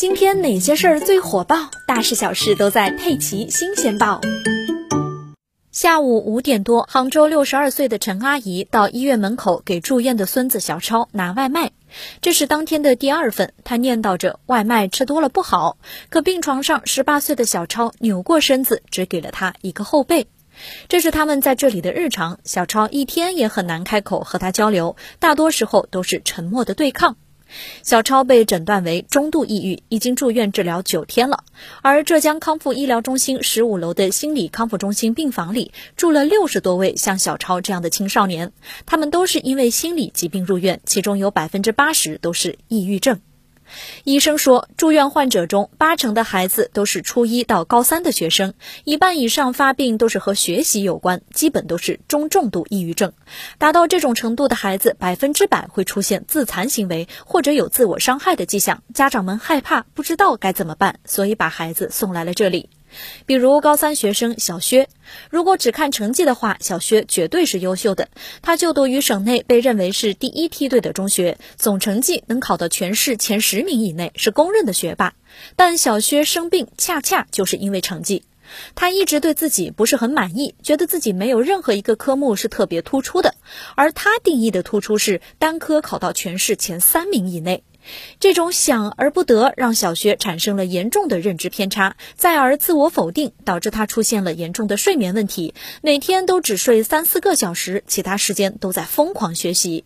今天哪些事儿最火爆？大事小事都在《佩奇新鲜报》。下午五点多，杭州六十二岁的陈阿姨到医院门口给住院的孙子小超拿外卖。这是当天的第二份，她念叨着外卖吃多了不好。可病床上十八岁的小超扭过身子，只给了他一个后背。这是他们在这里的日常。小超一天也很难开口和他交流，大多时候都是沉默的对抗。小超被诊断为中度抑郁，已经住院治疗九天了。而浙江康复医疗中心十五楼的心理康复中心病房里住了六十多位像小超这样的青少年，他们都是因为心理疾病入院，其中有百分之八十都是抑郁症。医生说，住院患者中八成的孩子都是初一到高三的学生，一半以上发病都是和学习有关，基本都是中重度抑郁症。达到这种程度的孩子，百分之百会出现自残行为或者有自我伤害的迹象。家长们害怕，不知道该怎么办，所以把孩子送来了这里。比如高三学生小薛，如果只看成绩的话，小薛绝对是优秀的。他就读于省内被认为是第一梯队的中学，总成绩能考到全市前十名以内，是公认的学霸。但小薛生病，恰恰就是因为成绩。他一直对自己不是很满意，觉得自己没有任何一个科目是特别突出的。而他定义的突出是单科考到全市前三名以内。这种想而不得，让小薛产生了严重的认知偏差，再而自我否定，导致他出现了严重的睡眠问题，每天都只睡三四个小时，其他时间都在疯狂学习。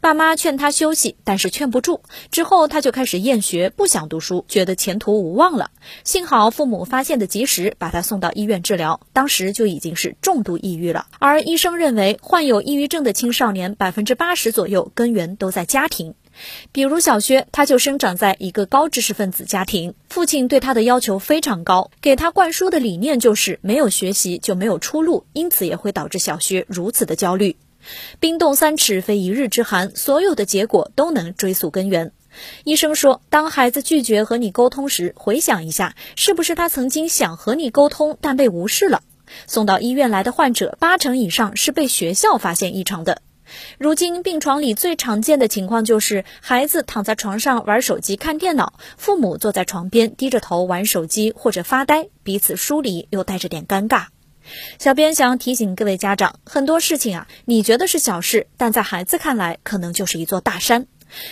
爸妈劝他休息，但是劝不住。之后他就开始厌学，不想读书，觉得前途无望了。幸好父母发现的及时，把他送到医院治疗，当时就已经是重度抑郁了。而医生认为，患有抑郁症的青少年百分之八十左右根源都在家庭。比如小薛，他就生长在一个高知识分子家庭，父亲对他的要求非常高，给他灌输的理念就是没有学习就没有出路，因此也会导致小薛如此的焦虑。冰冻三尺非一日之寒，所有的结果都能追溯根源。医生说，当孩子拒绝和你沟通时，回想一下，是不是他曾经想和你沟通，但被无视了？送到医院来的患者，八成以上是被学校发现异常的。如今病床里最常见的情况就是孩子躺在床上玩手机、看电脑，父母坐在床边低着头玩手机或者发呆，彼此疏离又带着点尴尬。小编想提醒各位家长，很多事情啊，你觉得是小事，但在孩子看来可能就是一座大山。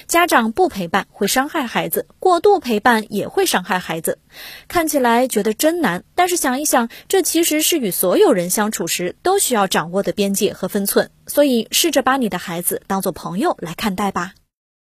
家长不陪伴会伤害孩子，过度陪伴也会伤害孩子。看起来觉得真难，但是想一想，这其实是与所有人相处时都需要掌握的边界和分寸。所以，试着把你的孩子当做朋友来看待吧。